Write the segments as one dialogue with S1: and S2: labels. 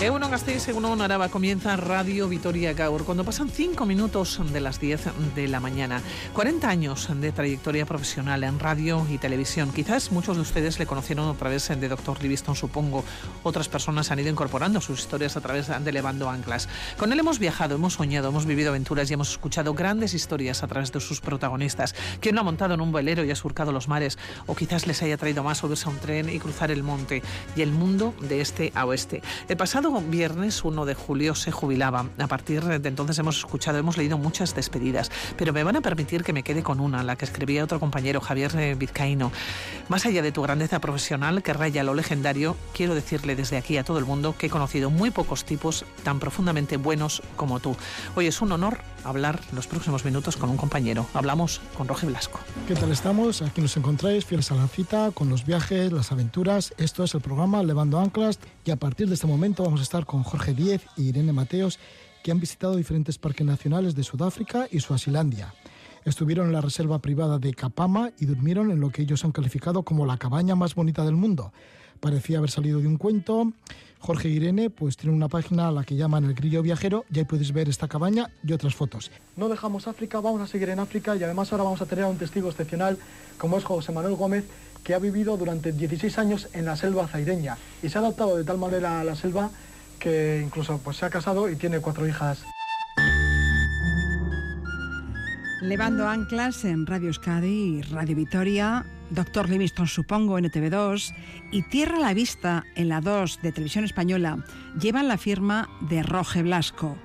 S1: Euno Gasteiz, según Araba, comienza Radio Vitoria Gaur, cuando pasan cinco minutos de las 10 de la mañana. 40 años de trayectoria profesional en radio y televisión. Quizás muchos de ustedes le conocieron a través de Doctor Livingston, supongo. Otras personas han ido incorporando sus historias a través de Levando Anclas. Con él hemos viajado, hemos soñado, hemos vivido aventuras y hemos escuchado grandes historias a través de sus protagonistas. Quien lo ha montado en un velero y ha surcado los mares, o quizás les haya traído más subirse a un tren y cruzar el monte y el mundo de este a oeste. El pasado viernes 1 de julio se jubilaba. A partir de entonces hemos escuchado, hemos leído muchas despedidas, pero me van a permitir que me quede con una, la que escribía otro compañero, Javier eh, Vizcaíno. Más allá de tu grandeza profesional que raya lo legendario, quiero decirle desde aquí a todo el mundo que he conocido muy pocos tipos tan profundamente buenos como tú. Hoy es un honor hablar los próximos minutos con un compañero. Hablamos con Roge Blasco.
S2: ¿Qué tal estamos? Aquí nos encontráis, fieles a la cita, con los viajes, las aventuras. Esto es el programa Levando Anclas y a partir de este momento vamos a estar con Jorge Diez y Irene Mateos, que han visitado diferentes parques nacionales de Sudáfrica y Suazilandia. Estuvieron en la reserva privada de Kapama y durmieron en lo que ellos han calificado como la cabaña más bonita del mundo. Parecía haber salido de un cuento. Jorge Irene pues tiene una página a la que llaman El Grillo Viajero y ahí puedes ver esta cabaña y otras fotos. No dejamos África, vamos a seguir en África y además ahora vamos a tener a un testigo excepcional como es José Manuel Gómez que ha vivido durante 16 años en la selva zaireña y se ha adaptado de tal manera a la selva que incluso pues, se ha casado y tiene cuatro hijas.
S3: Levando anclas en Radio Euskadi y Radio Vitoria, Doctor Livingston supongo en ETV2 y Tierra a la Vista en la 2 de Televisión Española llevan la firma de Roge Blasco,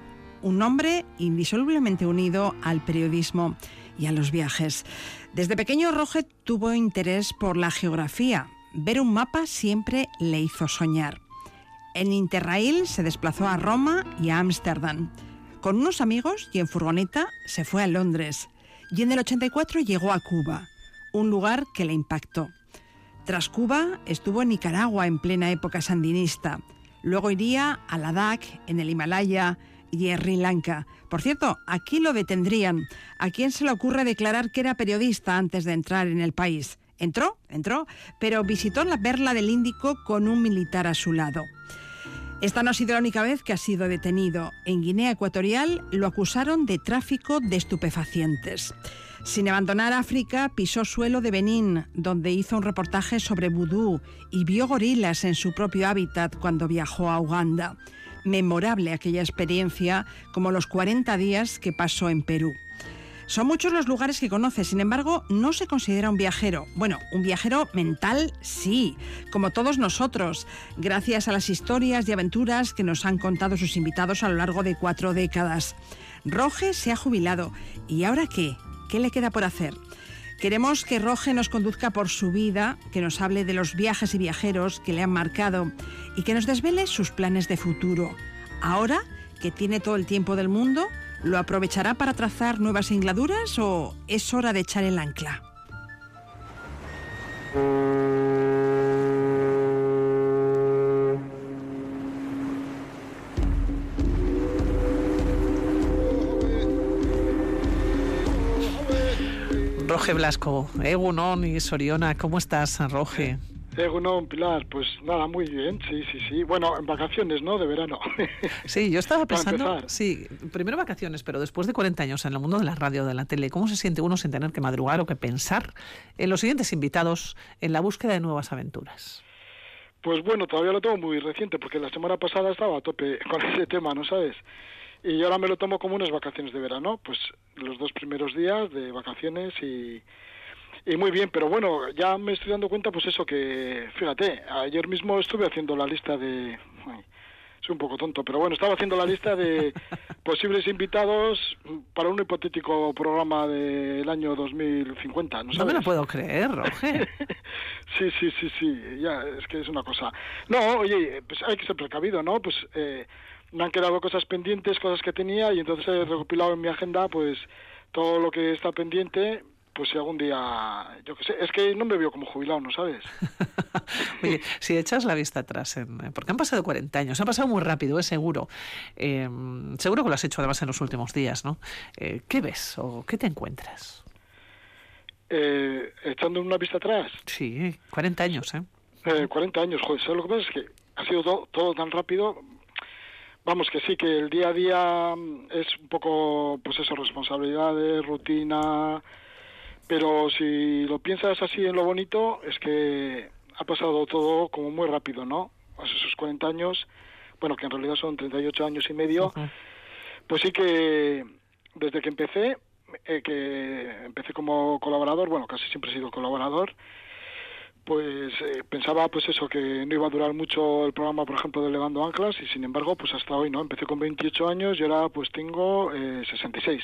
S3: un nombre indisolublemente unido al periodismo y a los viajes. Desde pequeño Roge tuvo interés por la geografía. Ver un mapa siempre le hizo soñar. En Interrail se desplazó a Roma y a Ámsterdam. Con unos amigos y en furgoneta se fue a Londres. Y en el 84 llegó a Cuba, un lugar que le impactó. Tras Cuba estuvo en Nicaragua en plena época sandinista. Luego iría a Ladakh, en el Himalaya y Sri Lanka. Por cierto, aquí lo detendrían. ¿A quién se le ocurre declarar que era periodista antes de entrar en el país? Entró, entró, pero visitó la perla del Índico con un militar a su lado. Esta no ha sido la única vez que ha sido detenido. En Guinea Ecuatorial lo acusaron de tráfico de estupefacientes. Sin abandonar África, pisó suelo de Benín, donde hizo un reportaje sobre vudú y vio gorilas en su propio hábitat cuando viajó a Uganda. Memorable aquella experiencia, como los 40 días que pasó en Perú. Son muchos los lugares que conoce, sin embargo, no se considera un viajero. Bueno, un viajero mental sí, como todos nosotros, gracias a las historias y aventuras que nos han contado sus invitados a lo largo de cuatro décadas. Roge se ha jubilado. ¿Y ahora qué? ¿Qué le queda por hacer? Queremos que Roge nos conduzca por su vida, que nos hable de los viajes y viajeros que le han marcado y que nos desvele sus planes de futuro. Ahora que tiene todo el tiempo del mundo, ¿Lo aprovechará para trazar nuevas ingladuras o es hora de echar el ancla?
S1: Roge Blasco, Egunon y Soriona, ¿cómo estás, Roge?
S2: Egunon, Pilar, pues nada, muy bien, sí, sí, sí. Bueno, en vacaciones, ¿no? De verano.
S1: Sí, yo estaba pensando, sí, primero vacaciones, pero después de 40 años en el mundo de la radio, de la tele, ¿cómo se siente uno sin tener que madrugar o que pensar en los siguientes invitados en la búsqueda de nuevas aventuras?
S2: Pues bueno, todavía lo tengo muy reciente, porque la semana pasada estaba a tope con ese tema, ¿no sabes? Y ahora me lo tomo como unas vacaciones de verano, pues los dos primeros días de vacaciones y y muy bien, pero bueno, ya me estoy dando cuenta, pues eso, que fíjate, ayer mismo estuve haciendo la lista de. soy un poco tonto, pero bueno, estaba haciendo la lista de posibles invitados para un hipotético programa del año 2050. No,
S1: no me lo puedo creer, Roger.
S2: sí, sí, sí, sí, ya, es que es una cosa. No, oye, pues hay que ser precavido, ¿no? Pues eh, me han quedado cosas pendientes, cosas que tenía, y entonces he recopilado en mi agenda, pues todo lo que está pendiente pues si algún día, yo qué sé, es que no me veo como jubilado, ¿no sabes?
S1: Oye, si echas la vista atrás, en, porque han pasado 40 años, han pasado muy rápido, es seguro. Eh, seguro que lo has hecho además en los últimos días, ¿no? Eh, ¿Qué ves o qué te encuentras?
S2: Eh, echando una vista atrás.
S1: Sí, 40 años, ¿eh?
S2: eh 40 años, joder, ¿sabes lo que pasa? Es que ha sido todo, todo tan rápido
S4: vamos que sí, que el día a día mm, es un poco, pues eso, responsabilidades, rutina, pero si lo piensas así en lo bonito, es que ha pasado todo como muy rápido, ¿no? Pues esos 40 años, bueno, que en realidad son 38 años y medio, pues sí que desde que empecé, eh, que empecé como colaborador, bueno, casi siempre he sido colaborador, pues eh, pensaba pues eso que no iba a durar mucho el programa por ejemplo de Levando Anclas y sin embargo pues hasta hoy no empecé con 28 años y ahora pues tengo eh, 66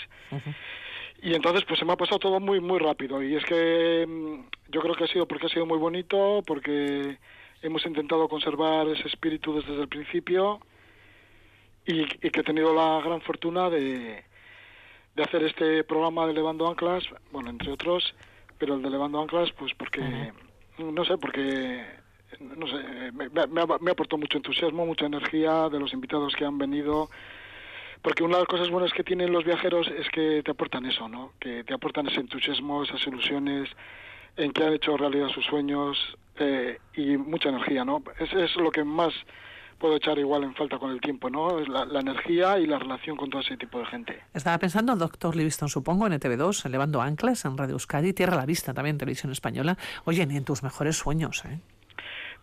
S4: y entonces pues se me ha pasado todo muy muy rápido. Y es que mm, yo creo que ha sido porque ha sido muy bonito porque hemos intentado conservar ese espíritu desde el principio y, que he tenido la gran fortuna de, de hacer este programa de Levando Anclas bueno entre otros pero el de Levando Anclas pues porque no sé, porque no sé, me, me, me aportó mucho entusiasmo, mucha energía de los invitados que han venido, porque una de las cosas buenas que tienen los viajeros es que te aportan eso, ¿no? Que te aportan ese entusiasmo, esas ilusiones, en que han hecho realidad sus sueños eh, y mucha energía, ¿no? Eso es lo que más puedo echar igual en falta con el tiempo, ¿no? La, la, energía y la relación con todo ese tipo de gente.
S1: Estaba pensando el doctor Livingston, supongo, en ETV2, elevando anclas en Radio Euskadi, Tierra a la Vista también, Televisión Española. Oye, ni en tus mejores sueños, ¿eh?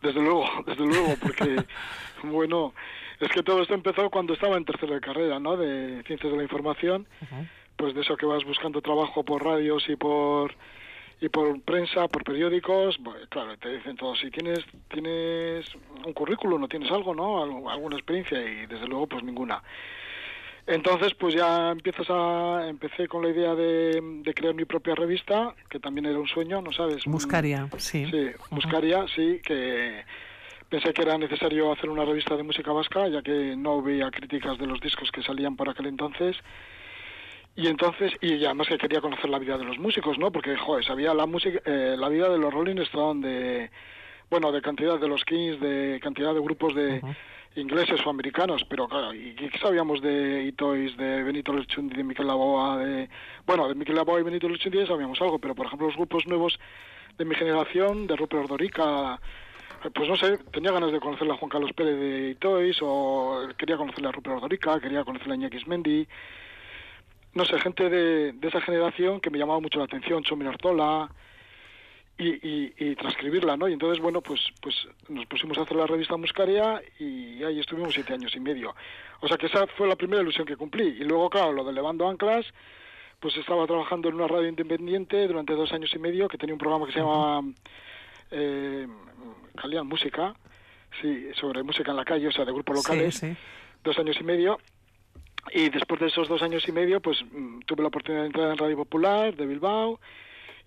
S4: Desde luego, desde luego, porque, bueno, es que todo esto empezó cuando estaba en tercera de carrera, ¿no? De Ciencias de la Información, uh -huh. pues de eso que vas buscando trabajo por radios y por y por prensa, por periódicos, pues, claro, te dicen todo, si tienes tienes un currículum, no tienes algo, ¿no? Alguna experiencia y desde luego pues ninguna. Entonces, pues ya empiezas a empecé con la idea de, de crear mi propia revista, que también era un sueño, ¿no sabes?
S1: Muscaria, sí.
S4: Sí, Muscaria, uh -huh. sí, que pensé que era necesario hacer una revista de música vasca, ya que no veía críticas de los discos que salían por aquel entonces y entonces, y además que quería conocer la vida de los músicos, ¿no? Porque, joder, sabía la música, eh, la vida de los Rolling Stones, de, bueno, de cantidad de los Kings, de cantidad de grupos de uh -huh. ingleses o americanos, pero claro, ¿y qué sabíamos de Itois, de Benito Lerchundi, de Miquel Laboa, de, bueno, de Miquel Laboa y Benito Lerchundi sabíamos algo, pero por ejemplo los grupos nuevos de mi generación, de Rupert Ordorica, pues no sé, tenía ganas de conocer a Juan Carlos Pérez de Itois, o quería conocerle a Rupert quería conocerle a Iñaki Mendy, no sé, gente de, de, esa generación que me llamaba mucho la atención, Chomir Artola, y, y, y, transcribirla, ¿no? Y entonces, bueno, pues, pues nos pusimos a hacer la revista Muscaria y ahí estuvimos siete años y medio. O sea que esa fue la primera ilusión que cumplí. Y luego, claro, lo de Levando Anclas, pues estaba trabajando en una radio independiente durante dos años y medio que tenía un programa que se llamaba eh, Calian Música, sí, sobre música en la calle, o sea, de grupos locales.
S1: Sí, sí.
S4: Dos años y medio y después de esos dos años y medio, pues mm, tuve la oportunidad de entrar en Radio Popular de Bilbao.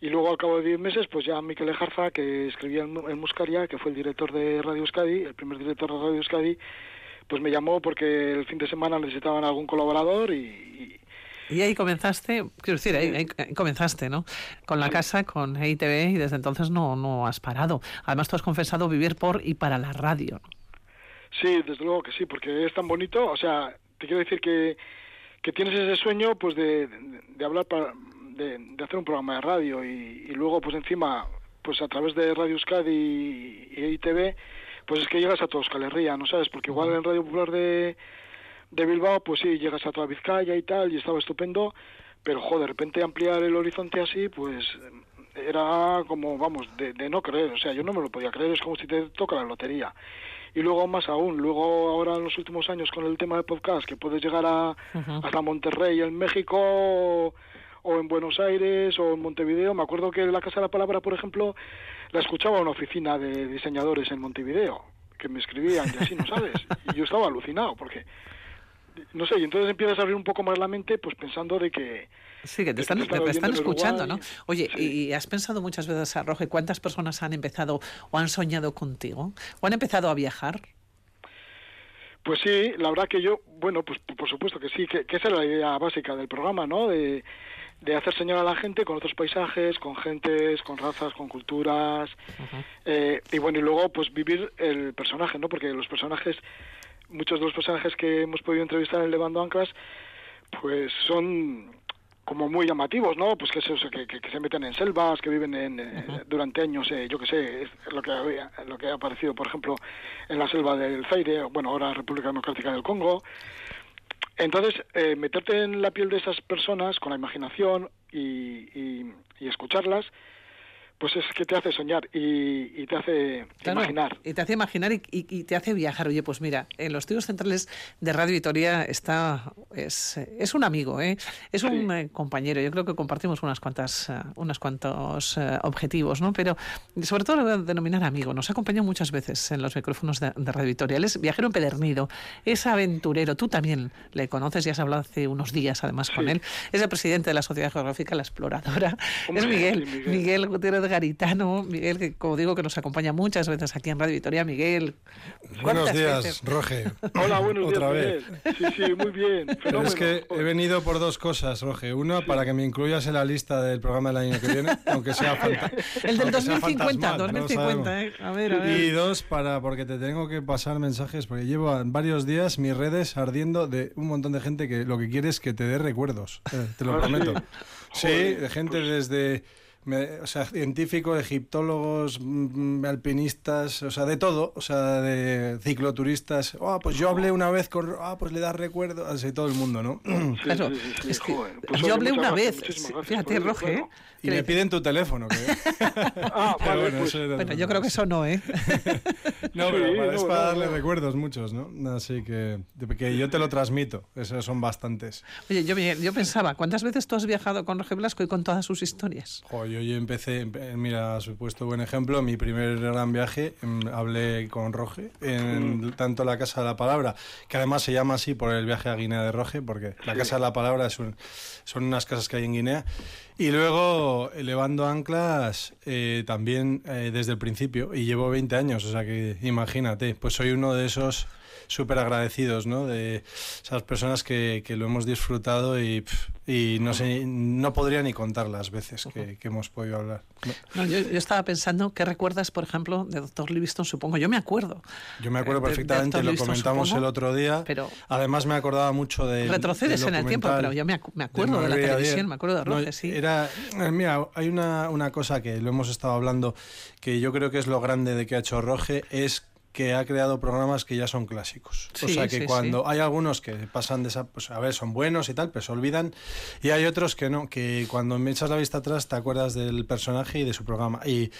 S4: Y luego, al cabo de diez meses, pues ya Miquel Ejarza, que escribía en, en Muscaria, que fue el director de Radio Euskadi, el primer director de Radio Euskadi, pues me llamó porque el fin de semana necesitaban algún colaborador y,
S1: y... ahí comenzaste, quiero decir, ahí, ahí, comenzaste, ¿no? Con la casa, con EITV, y desde entonces no, no has parado. Además, tú has confesado vivir por y para la radio.
S4: Sí, desde luego que sí, porque es tan bonito, o sea, te quiero decir que, que tienes ese sueño pues de, de, de hablar para, de, de, hacer un programa de radio y, y, luego pues encima pues a través de Radio Euskadi y, y ITV pues es que llegas a toda Euskal Herria, ¿no sabes? Porque igual en Radio Popular de, de Bilbao pues sí, llegas a toda Vizcaya y tal y estaba estupendo pero joder, de repente ampliar el horizonte así pues era como, vamos, de, de no creer, o sea, yo no me lo podía creer, es como si te toca la lotería y luego más aún, luego ahora en los últimos años con el tema de podcast, que puedes llegar a, uh -huh. hasta Monterrey en México o en Buenos Aires o en Montevideo. Me acuerdo que la Casa de la Palabra, por ejemplo, la escuchaba una oficina de diseñadores en Montevideo, que me escribían y así, ¿no sabes? Y yo estaba alucinado porque no sé, y entonces empiezas a abrir un poco más la mente, pues pensando de que...
S1: Sí, que te están, te, te están escuchando, ¿no? Oye, sí. ¿y has pensado muchas veces, Roge, cuántas personas han empezado o han soñado contigo? ¿O han empezado a viajar?
S4: Pues sí, la verdad que yo, bueno, pues por supuesto que sí, que, que esa era la idea básica del programa, ¿no? De, de hacer señal a la gente con otros paisajes, con gentes, con razas, con culturas, uh -huh. eh, y bueno, y luego pues vivir el personaje, ¿no? Porque los personajes muchos de los personajes que hemos podido entrevistar en Levando Anclas, pues son como muy llamativos, ¿no? Pues que, se, que, que, se meten en selvas, que viven en, eh, durante años, eh, yo que sé, lo que, había, lo que ha aparecido, por ejemplo, en la selva del Zaire, bueno, ahora República Democrática del Congo. Entonces, eh, meterte en la piel de esas personas con la imaginación y, y, y escucharlas, pues es que te hace soñar y, te hace imaginar.
S1: Y te hace imaginar y, te hace viajar. Oye, pues mira, en los estudios centrales de Radio Vitoria está, es, es un amigo, ¿eh? es un eh, compañero. Yo creo que compartimos unas cuantas, uh, unos cuantos uh, objetivos, ¿no? Pero sobre todo lo voy a denominar amigo. Nos ha acompañado muchas veces en los micrófonos de, de, Radio Vitoria. Él es viajero empedernido, es aventurero. Tú también le conoces, ya has hablado hace unos días además con él. Es el presidente de la Sociedad Geográfica La Exploradora. es Miguel, Miguel, Miguel Gutiérrez Garitano, Miguel, que como digo, que nos acompaña muchas veces aquí en Radio Vitoria. Miguel.
S5: Buenos días, Roge.
S4: Hola, buenos
S5: Otra
S4: días. Vez. Sí, sí, muy bien.
S5: Pero es que he venido por dos cosas, Roge. Una, sí. para que me incluyas en la lista del programa del año que viene, aunque sea falta.
S1: El del 2050, 2050, ¿eh? A ver, a ver.
S5: Y dos, para porque te tengo que pasar mensajes, porque llevo varios días mis redes ardiendo de un montón de gente que lo que quiere es que te dé recuerdos. Eh, te lo prometo. Sí, Joder, de gente pues... desde me, o sea, científicos, egiptólogos, mm, alpinistas, o sea, de todo, o sea, de cicloturistas. Oh, pues yo hablé una vez con, ah, oh, pues le das recuerdo, así todo el mundo, ¿no?
S1: Sí, claro, sí, sí, es que pues yo hablé una vez, fíjate, Roge, ¿eh?
S5: Y me piden tu teléfono.
S4: Ah, vale, bueno,
S1: pues... bueno, yo creo que eso no, ¿eh?
S5: no, pero para, es para darle recuerdos muchos, ¿no? Así que, que yo te lo transmito, esos son bastantes.
S1: Oye, yo, yo pensaba, ¿cuántas veces tú has viajado con Roge Blasco y con todas sus historias?
S5: Oh, yo, yo empecé, mira, has puesto buen ejemplo, mi primer gran viaje, hablé con Roge, en mm. tanto la Casa de la Palabra, que además se llama así por el viaje a Guinea de Roge, porque la Casa de la Palabra es un, son unas casas que hay en Guinea, y luego, elevando anclas, eh, también eh, desde el principio, y llevo 20 años, o sea que imagínate, pues soy uno de esos súper agradecidos, ¿no? De esas personas que, que lo hemos disfrutado y, y no sé, no podría ni contar las veces que, que hemos podido hablar.
S1: No. Yo, yo, estaba pensando, ¿qué recuerdas, por ejemplo, de Doctor Livingston? Supongo, yo me acuerdo.
S5: Yo me acuerdo perfectamente, de, de lo comentamos supongo, el otro día. Pero Además me acordaba mucho de...
S1: Retrocedes en el tiempo, pero yo me, me acuerdo de, de, la televisión, me acuerdo de Roge, no, sí.
S5: Era, mira, hay una, una cosa que lo hemos estado hablando, que yo creo que es lo grande de que ha hecho Roge, es que ha creado programas que ya son clásicos. Sí, o sea que sí, cuando sí. hay algunos que pasan de esa, pues a ver, son buenos y tal, pero se olvidan. Y hay otros que no, que cuando me echas la vista atrás te acuerdas del personaje y de su programa. Y,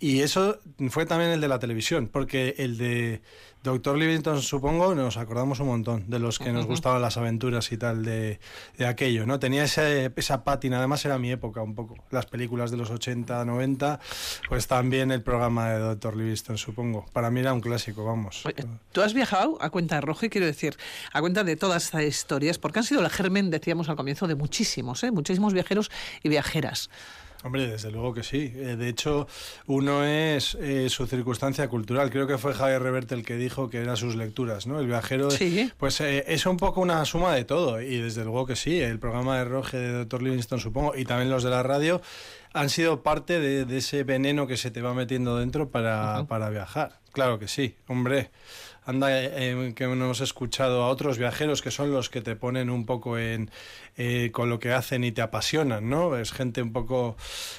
S5: y eso fue también el de la televisión, porque el de Doctor Livingstone, supongo, nos acordamos un montón de los que uh -huh. nos gustaban las aventuras y tal de, de aquello, ¿no? Tenía ese, esa pátina, además era mi época un poco. Las películas de los 80, 90, pues también el programa de Doctor Livingstone, supongo. Para mí era un clásico, vamos.
S1: Tú has viajado a cuenta roja, quiero decir, a cuenta de todas estas historias, porque han sido el germen, decíamos al comienzo, de muchísimos, ¿eh? muchísimos viajeros y viajeras.
S5: Hombre, desde luego que sí. Eh, de hecho, uno es eh, su circunstancia cultural. Creo que fue Javier Reverte el que dijo que eran sus lecturas, ¿no? El viajero,
S1: sí.
S5: pues eh, es un poco una suma de todo. Y desde luego que sí. El programa de Roge de Dr. Livingston, supongo, y también los de la radio, han sido parte de, de ese veneno que se te va metiendo dentro para, uh -huh. para viajar. Claro que sí, hombre anda eh, que hemos escuchado a otros viajeros que son los que te ponen un poco en eh, con lo que hacen y te apasionan, ¿no? Es gente un poco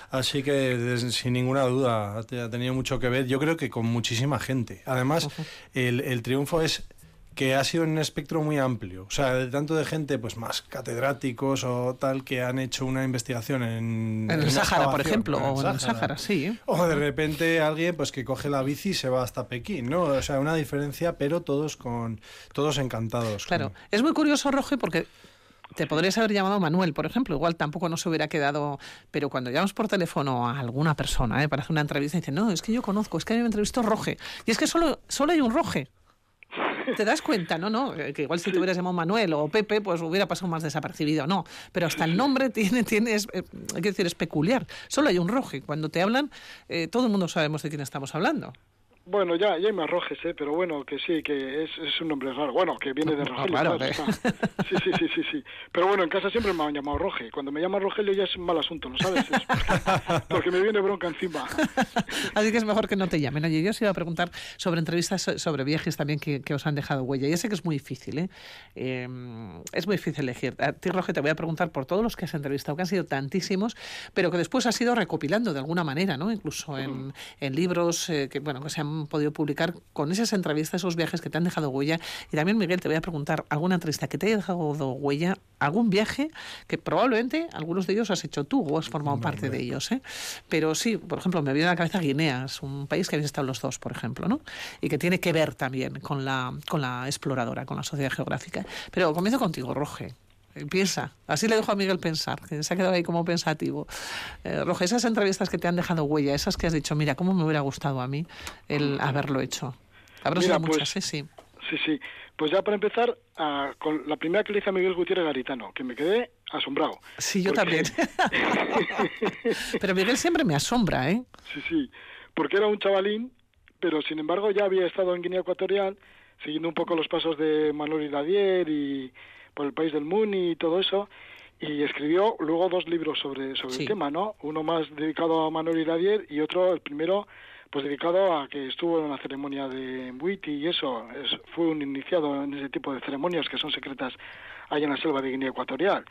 S5: así que sin ninguna duda ha tenido mucho que ver. Yo creo que con muchísima gente. Además, el, el triunfo es que ha sido un espectro muy amplio, o sea, de tanto de gente pues más catedráticos o tal que han hecho una investigación en,
S1: en el Sáhara, por ejemplo, en o en el Sáhara, sí. ¿eh?
S5: O de repente alguien pues que coge la bici y se va hasta Pekín, ¿no? O sea, una diferencia, pero todos con todos encantados.
S1: Claro,
S5: con...
S1: es muy curioso, Roge, porque te podrías haber llamado Manuel, por ejemplo, igual tampoco nos hubiera quedado, pero cuando llamas por teléfono a alguna persona ¿eh? para hacer una entrevista, dicen, no, es que yo conozco, es que a mí me entrevistó Roge, y es que solo, solo hay un Roge. ¿Te das cuenta? No, no, que igual si te hubieras llamado Manuel o Pepe, pues hubiera pasado más desapercibido. No, pero hasta el nombre tiene, tiene es, eh, hay que decir, es peculiar. Solo hay un roje. Cuando te hablan, eh, todo el mundo sabemos de quién estamos hablando.
S4: Bueno, ya, ya me arrojes, ¿eh? pero bueno, que sí, que es, es un nombre raro. Bueno, que viene de Rogelio. claro, ¿eh? Sí, sí, sí, sí, sí. Pero bueno, en casa siempre me han llamado Roge. Cuando me llaman Rogelio ya es un mal asunto, ¿no sabes? porque, me viene bronca encima.
S1: Así que es mejor que no te llamen. Oye, yo os iba a preguntar sobre entrevistas, sobre viajes también que, os han dejado huella. Ya sé que es muy difícil, ¿eh? Em, es muy difícil elegir. A ti, Roge, te voy a preguntar por todos los que has entrevistado, que han sido tantísimos, pero que después has ido recopilando de alguna manera, ¿no? Incluso en, en libros eh, que, bueno, que se han podido publicar con esas entrevistas, esos viajes que te han dejado huella. Y también, Miguel, te voy a preguntar alguna entrevista que te haya dejado huella, algún viaje que probablemente algunos de ellos has hecho tú o has formado parte de ellos. ¿eh? Pero sí, por ejemplo, me viene a la cabeza Guinea, es un país que habéis estado los dos, por ejemplo, ¿no? y que tiene que ver también con la, con la exploradora, con la sociedad geográfica. Pero comienzo contigo, Roge. Piensa, así le dejo a Miguel pensar, que se ha quedado ahí como pensativo. Eh, esas entrevistas que te han dejado huella, esas que has dicho, mira, cómo me hubiera gustado a mí el haberlo hecho. Habrá sido pues, muchas, ¿eh? Sí.
S4: Sí, sí. Pues ya para empezar, con la primera que le hice a Miguel Gutiérrez Garitano, que me quedé asombrado.
S1: Sí, yo también. pero Miguel siempre me asombra, ¿eh?
S4: Sí, sí. Porque era un chavalín, pero sin embargo ya había estado en Guinea Ecuatorial, siguiendo un poco los pasos de Manuel Iradier y por el país del Muni y todo eso, y escribió luego dos libros sobre, sobre el tema, ¿no? Uno más dedicado a Manuel Iradier y otro, el primero, pues dedicado a que estuvo en una ceremonia de Mbuiti y eso, es, fue un iniciado en ese tipo de ceremonias que son secretas allá en la selva de Guinea Ecuatorial.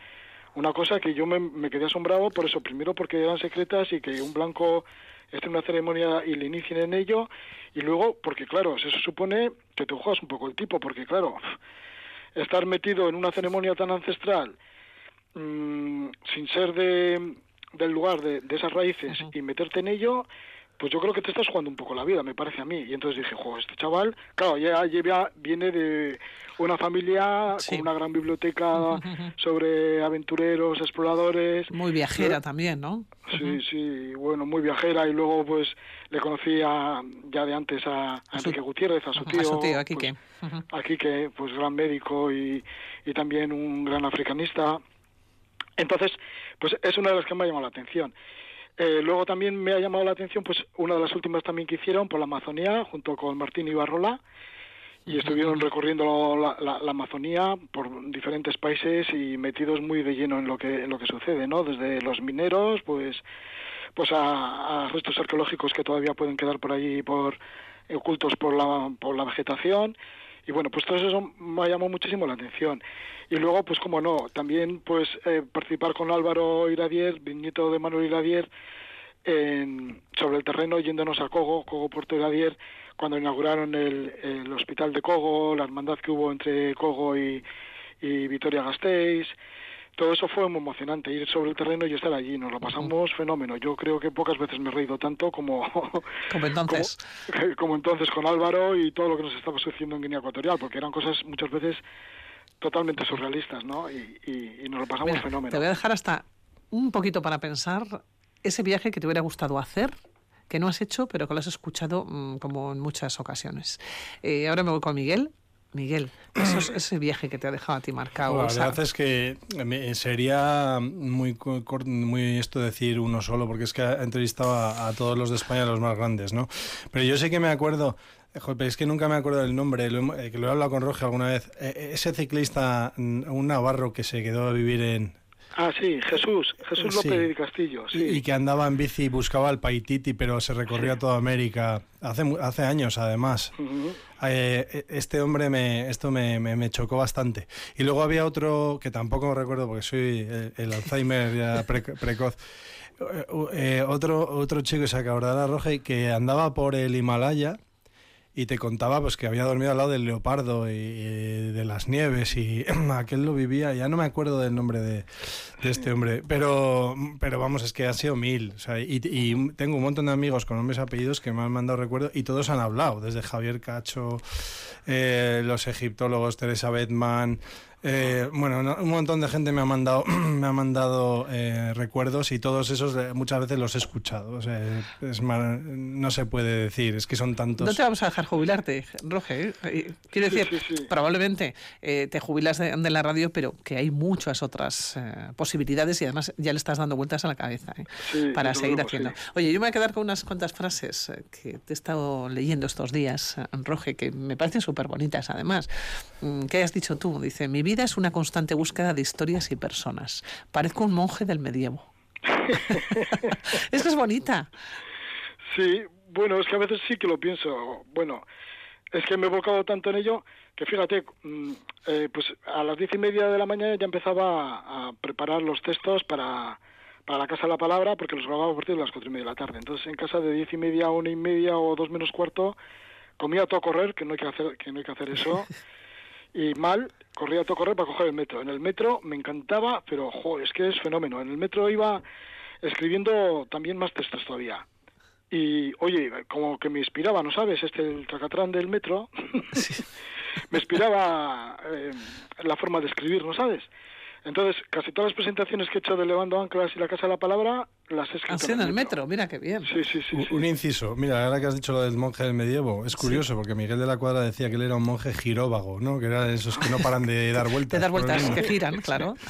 S4: Una cosa que yo me, me quedé asombrado por eso, primero porque eran secretas y que un blanco esté en una ceremonia y le inicien en ello, y luego porque claro, eso supone que te juegas un poco el tipo, porque claro, estar metido en una ceremonia tan ancestral mm, sin ser de, del lugar de, esas raíces y meterte en ello, pues yo creo que te estás jugando un poco la vida, me parece a mí. Y entonces dije, jo, este chaval, claro, ya, ya viene de una familia con una gran biblioteca sobre aventureros, exploradores.
S1: Muy viajera también, ¿no?
S4: Sí, sí, bueno, muy viajera. Y luego, pues, le conocí ya de antes a, Enrique Gutiérrez, a su tío. A
S1: su tío, aquí
S4: pues, Aquí que, pues, gran médico y, y también un gran africanista. Entonces, pues es una de las que me ha llamado la atención. Eh, luego también me ha llamado la atención pues una de las últimas también que hicieron por la Amazonía junto con Martín Ibarrola y estuvieron recorriendo la, Amazonía por diferentes países y metidos muy de lleno en lo que en lo que sucede no desde los mineros pues pues a, restos arqueológicos que todavía pueden quedar por allí por ocultos por la por la vegetación y bueno pues todo eso me ha llamado muchísimo la atención. Y luego pues como no también pues eh, participar con Álvaro Iradier nieto de Manuel Iradier en, sobre el terreno yéndonos a Cogo Cogo Puerto Iradier cuando inauguraron el, el hospital de Cogo la hermandad que hubo entre Cogo y, y Vitoria Gasteiz todo eso fue muy emocionante, ir sobre el terreno y estar allí, nos lo pasamos fenómeno. Yo creo que pocas veces me he reído tanto como,
S1: como entonces.
S4: Como, entonces con Álvaro y todo lo que nos estaba sucediendo en Guinea Ecuatorial, porque eran cosas muchas veces totalmente surrealistas, ¿no? Y, y, nos lo pasamos fenómeno.
S1: Te voy a dejar hasta un poquito para pensar ese viaje que te hubiera gustado hacer que no has hecho, pero que lo has escuchado mm, como en muchas ocasiones. Eh, ahora me voy con Miguel. Miguel, eso es ese viaje que te ha dejado a ti marcado.
S5: la verdad es que sería muy, muy esto decir uno solo, porque es que ha entrevistado a, todos los de España, los más grandes, ¿no? Pero yo sé que me acuerdo, joder, es que nunca me acuerdo del nombre, eh, que lo he hablado con Roge alguna vez, e, e, ese ciclista, un navarro que se quedó a vivir en,
S4: Ah, sí, Jesús, Jesús López de Castillo, sí.
S5: Y que andaba en bici y buscaba el Paititi, pero se recorría toda América, hace, hace años además. Eh, este hombre, me, esto me, me, chocó bastante. Y luego había otro, que tampoco recuerdo porque soy el, Alzheimer ya precoz, eh, eh, otro, otro chico, se la Roja, que andaba por el Himalaya y te contaba pues que había dormido al lado del leopardo y, de las nieves y aquel lo vivía, ya no me acuerdo del nombre de, este hombre, pero, pero vamos, es que ha sido mil. y, tengo un montón de amigos con nombres y apellidos que me han mandado recuerdos y todos han hablado, desde Javier Cacho, eh, los egiptólogos, Teresa Bedman, Eh, bueno, un montón de gente me ha mandado, me ha mandado eh, recuerdos y todos esos eh, muchas veces los he escuchado. O sea, es no se puede decir, es que son tantos.
S1: No te vamos a dejar jubilarte, Roge. Quiero decir, probablemente te jubilas de, la radio, pero que hay muchas otras posibilidades y además ya le estás dando vueltas a la cabeza para seguir haciendo. Oye, yo me voy a quedar con unas cuantas frases que te he estado leyendo estos días, Roge, que me parecen súper bonitas además. Mm, ¿Qué has dicho tú? Dice, mi vida es una constante búsqueda de historias y personas. Parezco un monje del medievo. Esto es bonita.
S4: Sí, bueno, es que a veces sí que lo pienso. Bueno, es que me he volcado tanto en ello que fíjate, mm, eh, pues a las diez y media de la mañana ya empezaba a, preparar los textos para, para la Casa de la Palabra porque los grababa a partir de las cuatro y media de la tarde. Entonces en casa de diez y media a una y media o dos menos cuarto comía todo correr, que no hay que hacer, que no hay que hacer eso. y mal, corría todo correr para coger el metro. En el metro me encantaba, pero jo, es que es fenómeno. En el metro iba escribiendo también más textos todavía. Y oye, como que me inspiraba, ¿no sabes? Este, el tracatrán del metro, me inspiraba eh, la forma de escribir, ¿no sabes? Entonces, casi todas las presentaciones que he hecho de Levando Anclas y la Casa de la Palabra las he escrito.
S1: Así en el metro, mira qué bien.
S4: Sí, sí, sí,
S5: Un, inciso, mira, ahora que has dicho lo del monje del medievo, es curioso porque Miguel de la Cuadra decía que él era un monje giróvago, ¿no? Que era esos que no paran de dar vueltas.
S1: de dar vueltas, que giran, claro.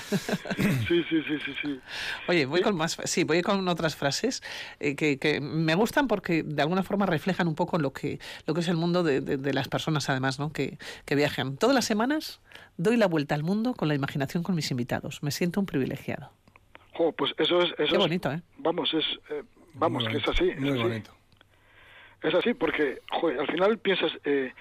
S4: Sí, sí, sí, sí, sí.
S1: Oye, voy con más, sí, voy con otras frases eh, que, que, me gustan porque de alguna forma reflejan un poco lo que, lo que es el mundo de, de, las personas, además, ¿no? Que, que viajan. Todas las semanas doy la vuelta al mundo con la imaginación con mis invitados. Me siento un privilegiado
S4: pues eso es... Eso
S1: Qué bonito, ¿eh?
S4: Vamos, es, eh, vamos que es así.
S5: Muy bonito.
S4: Es así porque, joder, al final piensas... Eh,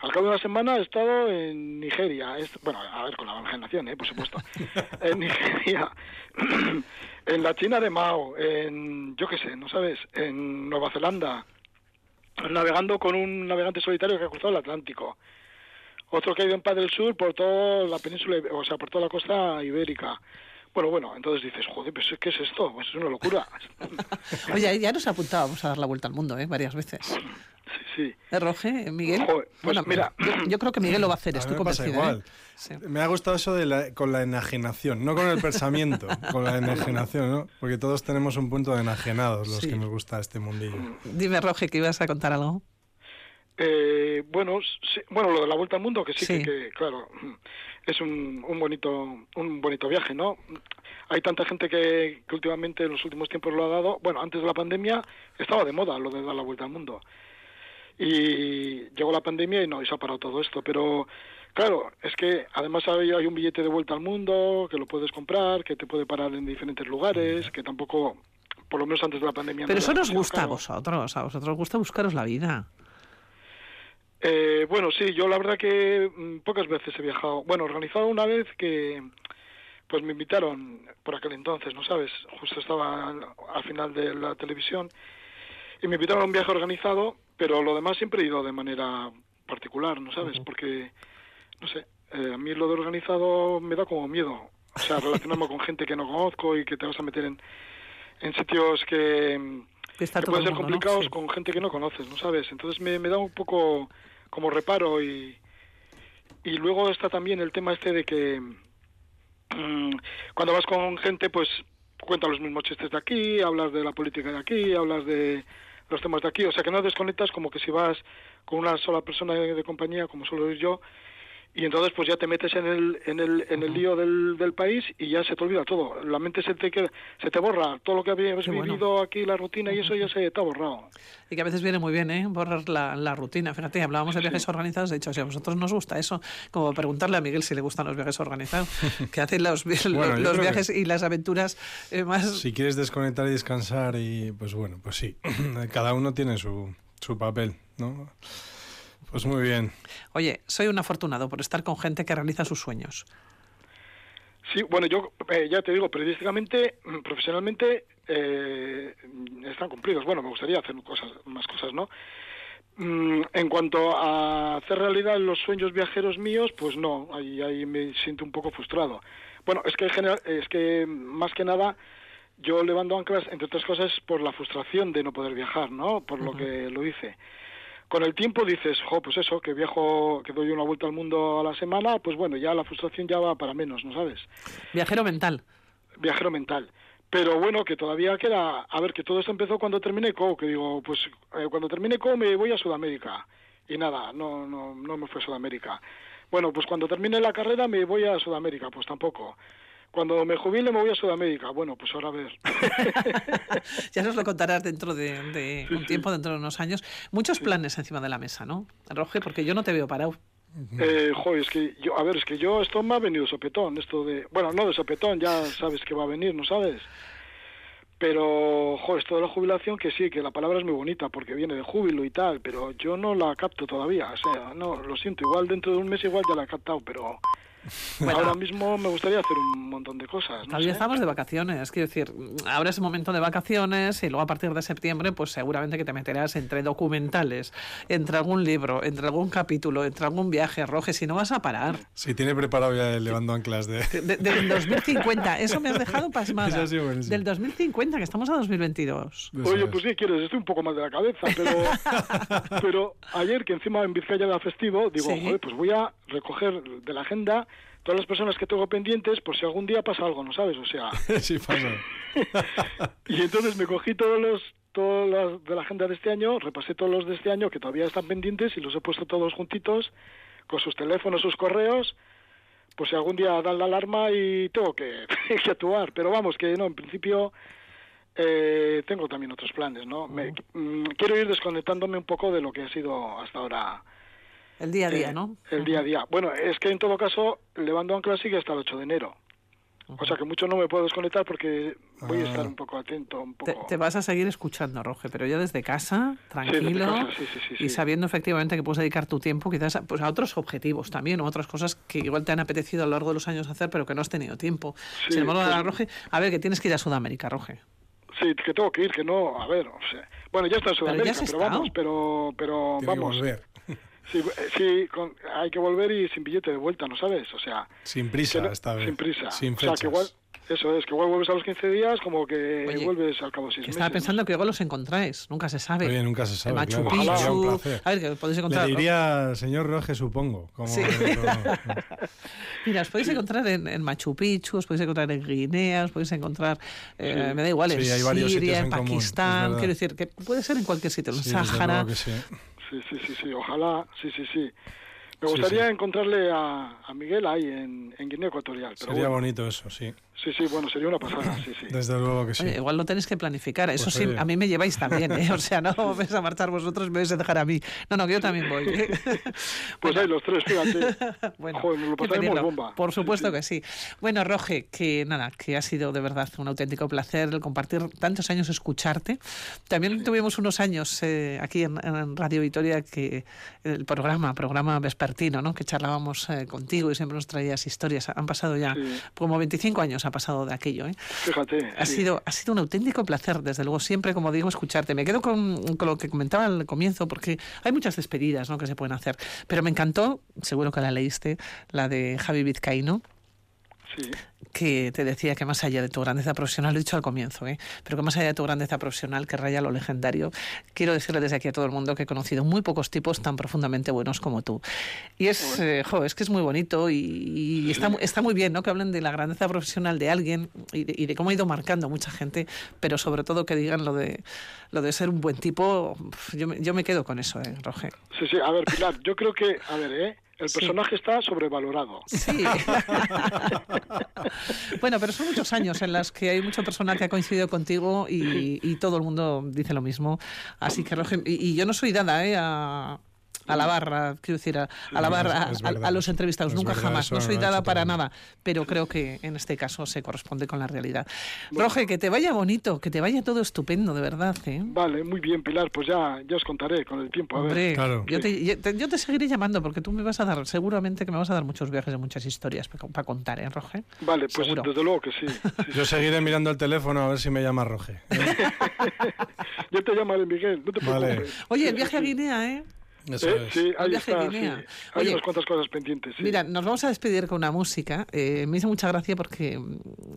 S4: al cabo de una semana he estado en Nigeria, bueno, a ver, con la imaginación, ¿eh? por supuesto, en Nigeria, en la China de Mao, en, yo qué sé, ¿no sabes?, en Nueva Zelanda, navegando con un navegante solitario que ha cruzado el Atlántico, otro que ha ido en paz del Sur por toda la península, o sea, por toda la costa ibérica, bueno, bueno, entonces dices, joder, pues ¿qué es esto? Pues es una locura.
S1: Oye, ya nos apuntábamos a dar la vuelta al mundo, ¿eh? Varias veces.
S4: Sí, sí.
S1: ¿Eh, Roge, Miguel?
S4: pues bueno, mira...
S1: Yo, creo que Miguel lo va a hacer, estoy convencido.
S5: Igual. ¿eh? Me ha gustado eso de la, con la enajenación, no con el pensamiento, con la enajenación, ¿no? Porque todos tenemos un punto de enajenados los que nos gusta este mundillo.
S1: Dime, Roge, que ibas a contar algo.
S4: Eh, bueno, bueno, lo de la vuelta al mundo, que sí, que, claro, es un, un, bonito un bonito viaje, ¿no? Hay tanta gente que, que, últimamente en los últimos tiempos lo ha dado. Bueno, antes de la pandemia estaba de moda lo de dar la vuelta al mundo. Y llegó la pandemia y no, y se ha parado todo esto. Pero claro, es que además hay, hay un billete de vuelta al mundo que lo puedes comprar, que te puede parar en diferentes lugares, que tampoco, por lo menos antes de la pandemia.
S1: Pero eso nos gusta a vosotros, a vosotros os gusta buscaros la vida.
S4: Eh, bueno, sí, yo la verdad que mm, pocas veces he viajado. Bueno, organizado una vez que pues me invitaron por aquel entonces, ¿no sabes? Justo estaba al final de la televisión y me invitaron a un viaje organizado, pero lo demás siempre he ido de manera particular, ¿no sabes? Porque, no sé, eh, a mí lo de organizado me da como miedo. O sea, relacionarme con gente que no conozco y que te vas a meter en, en sitios que, que, pueden ser complicados con gente que no conoces, ¿no sabes? Entonces me, me da un poco como reparo y, y luego está también el tema este de que mm, cuando vas con gente pues cuentas los mismos chistes de aquí, hablas de la política de aquí, hablas de los temas de aquí, o sea que no desconectas como que si vas con una sola persona de, compañía como solo yo y entonces pues ya te metes en el, en el, en el lío del, del país y ya se te olvida todo. La mente se te, se te borra, todo lo que habías vivido aquí, la rutina y eso ya se te ha borrado.
S1: Y que a veces viene muy bien, ¿eh? Borrar la, la rutina. Fíjate, hablábamos de viajes organizados, de hecho, si a vosotros nos gusta eso, como preguntarle a Miguel si le gustan los viajes organizados, que hacen los, los, viajes y las aventuras eh, más...
S5: Si quieres desconectar y descansar y pues bueno, pues sí, cada uno tiene su, su papel, ¿no? Pues muy bien.
S1: Oye, soy un afortunado por estar con gente que realiza sus sueños.
S4: Sí, bueno, yo eh, ya te digo, periodísticamente, mm, profesionalmente, eh, están cumplidos. Bueno, me gustaría hacer cosas, más cosas, ¿no? Mm, en cuanto a hacer realidad los sueños viajeros míos, pues no, ahí, ahí me siento un poco frustrado. Bueno, es que, general, es que más que nada yo levando anclas, entre otras cosas, por la frustración de no poder viajar, ¿no? Por lo que lo hice con el tiempo dices, jo, pues eso, que viajo, que doy una vuelta al mundo a la semana, pues bueno, ya la frustración ya va para menos, ¿no sabes?
S1: Viajero mental.
S4: Viajero mental. Pero bueno, que todavía queda, a ver, que todo esto empezó cuando terminé CO, que digo, pues eh, cuando terminé CO me voy a Sudamérica. Y nada, no, no, no me fue a Sudamérica. Bueno, pues cuando termine la carrera me voy a Sudamérica, pues tampoco. Cuando me jubile me voy a Sudamérica. Bueno, pues ahora a ver.
S1: ya nos lo contarás dentro de, un tiempo, dentro de unos años. Muchos planes encima de la mesa, ¿no? Roge, porque yo no te veo parado.
S4: Eh, joder, es que yo, a ver, es que yo esto me ha venido sopetón, esto de, bueno, no de sopetón, ya sabes que va a venir, ¿no sabes? Pero, joder, esto de la jubilación, que sí, que la palabra es muy bonita porque viene de júbilo y tal, pero yo no la capto todavía, o sea, no, lo siento, igual dentro de un mes igual ya la he captado, pero Ahora mismo me gustaría hacer un montón de cosas.
S1: Todavía estamos de vacaciones, quiero decir, ahora es el momento de vacaciones y luego a partir de septiembre, pues seguramente que te meterás entre documentales, entre algún libro, entre algún capítulo, entre algún viaje, Roge, si no vas a parar.
S5: Sí, tiene preparado ya el levando anclas de...
S1: del 2050, eso me has dejado pasmada. Del 2050, que estamos a 2022.
S4: Oye, pues sí, quieres, estoy un poco más de la cabeza, pero, pero ayer que encima en Vizcaya era festivo, digo, joder, pues voy a recoger de la agenda todas las personas que tengo pendientes por si algún día pasa algo, ¿no sabes? O sea...
S5: sí pasa.
S4: y entonces me cogí todos los todos los de la agenda de este año, repasé todos los de este año que todavía están pendientes y los he puesto todos juntitos con sus teléfonos, sus correos, pues si algún día dan la alarma y tengo que, que actuar. Pero vamos, que no, en principio eh, tengo también otros planes, ¿no? Me, mm, quiero ir desconectándome un poco de lo que ha sido hasta ahora
S1: el día a día, eh, ¿no?
S4: El día a día. Bueno, es que en todo caso, Levando Ancla sigue hasta el 8 de enero. O sea que mucho no me puedo desconectar porque voy a estar ah. un poco atento. Un poco...
S1: Te, vas a seguir escuchando, Roge, pero ya desde casa, tranquilo y sabiendo efectivamente que puedes dedicar tu tiempo quizás a, pues a otros objetivos también o otras cosas que igual te han apetecido a lo largo de los años hacer pero que no has tenido tiempo. Sin embargo, pues Roge, a ver, que tienes que ir a Sudamérica, Roge.
S4: Sí, que tengo que ir, que no, a ver, o sea, bueno, ya está en Sudamérica, pero, vamos, pero, pero vamos. Sí, sí hay que volver y sin billete de vuelta, ¿no sabes? O sea...
S5: Sin prisa, esta vez.
S4: Sin prisa.
S5: Sin
S4: o sea, que igual, eso es, que igual vuelves a los 15 días como que vuelves al cabo de 6 meses.
S1: Estaba pensando que igual los encontráis, nunca se sabe.
S5: Oye, nunca se sabe,
S1: Machu
S5: Picchu...
S1: A ver, que podéis encontrar...
S5: Le diría señor Roge, supongo. Como sí.
S1: Mira, os podéis encontrar en, Machu Picchu, os podéis encontrar en Guinea, os podéis encontrar... Eh, me da igual, en Siria, en, Pakistán... quiero decir, que puede ser en cualquier sitio, en Sáhara...
S4: Sí, sí, sí, sí, ojalá, sí, sí, sí. Me gustaría encontrarle a, a, Miguel ahí en, en Guinea Ecuatorial.
S5: sería bonito eso, sí.
S4: Sí, sí, bueno, sería una pasada, sí, sí.
S5: Desde luego que sí.
S1: igual lo tenéis que planificar. Eso pues sí, a mí me lleváis también, ¿eh? O sea, no vais a marchar vosotros, me vais a dejar a mí. No, no, que yo también voy. ¿eh?
S4: pues ahí los tres, fíjate. bueno, Joder, nos lo pasaremos bomba.
S1: Por supuesto que sí. Bueno, Roge, que nada, que ha sido de verdad un auténtico placer el compartir tantos años escucharte. También tuvimos unos años eh, aquí en, Radio Vitoria que el programa, programa vespertino, ¿no? Que charlábamos eh, contigo y siempre nos traías historias. Han pasado ya como 25 años ha pasado de aquello. ¿eh?
S4: Fíjate.
S1: Ha, sido, ha sido un auténtico placer, desde luego, siempre, como digo, escucharte. Me quedo con, lo que comentaba al comienzo, porque hay muchas despedidas ¿no? que se pueden hacer. Pero me encantó, seguro que la leíste, la de Javi Vizcaíno.
S4: Sí
S1: que te decía que más allá de tu grandeza profesional, lo he dicho al comienzo, ¿eh? pero que más allá de tu grandeza profesional que raya lo legendario, quiero decirle desde aquí a todo el mundo que he conocido muy pocos tipos tan profundamente buenos como tú. Y es, eh, es que es muy bonito y, está, está muy bien ¿no? que hablen de la grandeza profesional de alguien y de, cómo ha ido marcando mucha gente, pero sobre todo que digan lo de, lo de ser un buen tipo. Yo me, yo me quedo con eso, ¿eh, Roger.
S4: Sí, sí, a ver, Pilar, yo creo que, a ver, ¿eh? El personaje está sobrevalorado.
S1: Sí. bueno, pero son muchos años en los que hay mucho personal que ha coincidido contigo y, todo el mundo dice lo mismo. Así que, y, y yo no soy dada ¿eh? a, a la barra, quiero decir, a, la barra, a, los entrevistados, nunca jamás. No soy dada para nada, pero creo que en este caso se corresponde con la realidad. Roge, que te vaya bonito, que te vaya todo estupendo, de verdad. ¿eh?
S4: Vale, muy bien, Pilar, pues ya, ya os contaré con el tiempo. A ver.
S1: yo, te, seguiré llamando porque tú me vas a dar, seguramente que me vas a dar muchos viajes y muchas historias para, contar, ¿eh, Roge?
S4: Vale, pues desde luego que sí.
S5: Yo seguiré mirando el teléfono a ver si me llama Roge.
S4: yo te llamaré, Miguel, no te preocupes.
S1: Oye, el viaje a Guinea, ¿eh?
S4: Eh, sí, ahí está, Hay unas cuantas cosas pendientes.
S1: Mira, nos vamos a despedir con una música. Eh, me hizo mucha gracia porque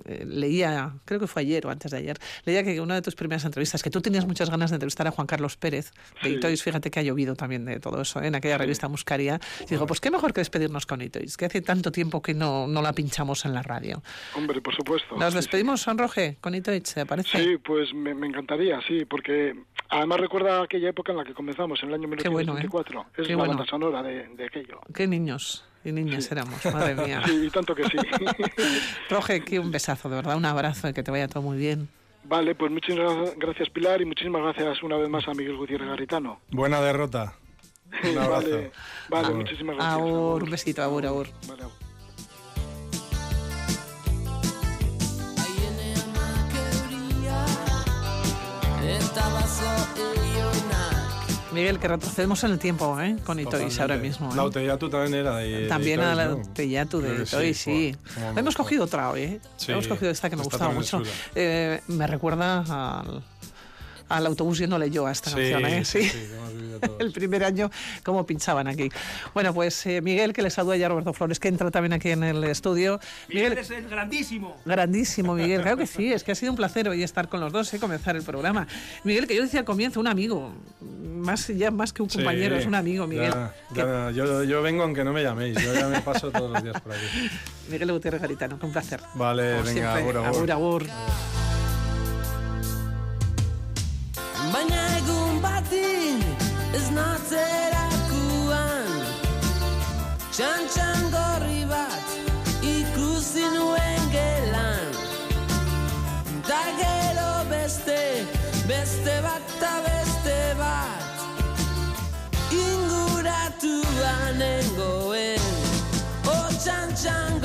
S1: eh, leía, creo que fue ayer o antes de ayer, leía que una de tus primeras entrevistas, que tú tenías muchas ganas de entrevistar a Juan Carlos Pérez, de Itois, fíjate que ha llovido también de todo eso, en aquella revista Muscaria. Y digo, pues qué mejor que despedirnos con Itois, que hace tanto tiempo que no, no la pinchamos en la radio.
S4: Hombre, por supuesto.
S1: Nos despedimos, San Roge, con Itois, ¿te parece?
S4: Sí, pues me, me encantaría, sí, porque además recuerda aquella época en la que comenzamos, en el año 1924. ¿Eh? Es la banda sonora de, de, aquello.
S1: Qué niños y niñas éramos, madre mía.
S4: sí, y tanto que sí.
S1: Roge, que un besazo, de verdad, un abrazo y que te vaya todo muy bien.
S4: Vale, pues muchísimas gracias Pilar y muchísimas gracias una vez más a Miguel Gutiérrez Garritano.
S5: Buena derrota. Un abrazo.
S4: vale, vale muchísimas gracias.
S1: Aur, un besito, aur, aur.
S4: Vale, aur.
S1: Miguel, que retrocedemos en el tiempo, ¿eh? Con Itois ahora mismo. ¿eh?
S5: La Uteyatu también era de.
S1: También
S5: de
S1: a la
S5: ¿no?
S1: Uteyatu de Itois, sí. Hemos cogido otra hoy, ¿eh?
S5: Sí,
S1: Hemos cogido esta que me gustaba mucho. Eh, me recuerda al, al autobús yéndole yo a esta canción, ¿eh?
S5: sí, sí, que todos.
S1: el primer año, cómo pinchaban aquí. Bueno, pues eh, Miguel, que le saluda ya Roberto Flores, que entra también aquí en el estudio.
S6: Miguel es el grandísimo.
S1: Grandísimo, Miguel. Claro que sí, es que ha sido un placer hoy estar con los dos, ¿eh? comenzar el programa. Miguel, que yo decía al comienzo, un amigo, más ya más que un compañero,
S5: Sí,
S1: es un amigo, Miguel.
S5: ya,
S1: Que-
S5: ya, yo, yo vengo aunque no me llaméis, yo ya me paso todos los días por aquí.
S1: Miguel Gutiérrez Garitano, que un placer.
S5: Vale,
S1: Como
S5: venga,
S1: siempre.
S5: agur, agur.
S1: agur.
S7: Baina egun batin ez natzerakuan Txantxan gorri bat ikusi nuen gelan. Ta gero beste, beste bat ta beste bat. Inguratuan nengoen. O txantxan